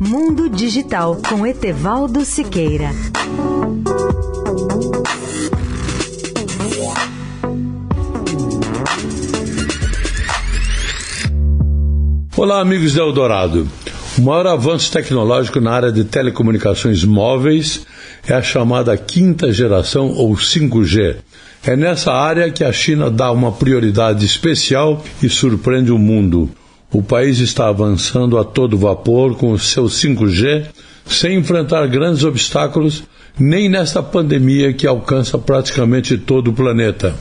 Mundo Digital com Etevaldo Siqueira. Olá, amigos da Eldorado. O maior avanço tecnológico na área de telecomunicações móveis é a chamada quinta geração ou 5G. É nessa área que a China dá uma prioridade especial e surpreende o mundo. O país está avançando a todo vapor com o seu 5G, sem enfrentar grandes obstáculos, nem nesta pandemia que alcança praticamente todo o planeta.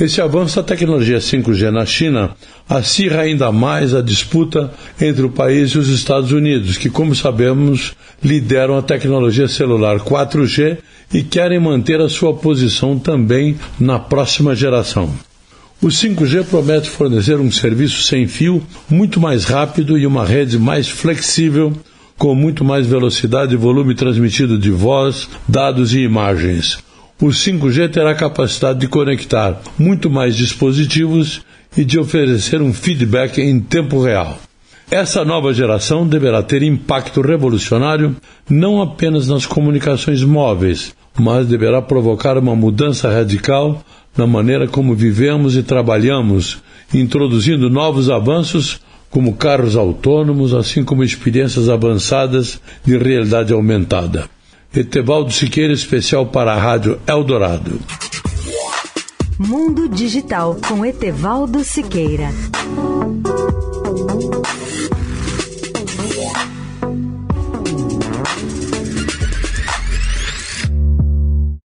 Esse avanço da tecnologia 5G na China acirra ainda mais a disputa entre o país e os Estados Unidos, que, como sabemos, lideram a tecnologia celular 4G e querem manter a sua posição também na próxima geração. O 5G promete fornecer um serviço sem fio muito mais rápido e uma rede mais flexível, com muito mais velocidade e volume transmitido de voz, dados e imagens o 5G terá capacidade de conectar muito mais dispositivos e de oferecer um feedback em tempo real. Essa nova geração deverá ter impacto revolucionário não apenas nas comunicações móveis, mas deverá provocar uma mudança radical na maneira como vivemos e trabalhamos, introduzindo novos avanços como carros autônomos, assim como experiências avançadas de realidade aumentada. Etevaldo Siqueira, especial para a Rádio Eldorado. Mundo Digital com Etevaldo Siqueira.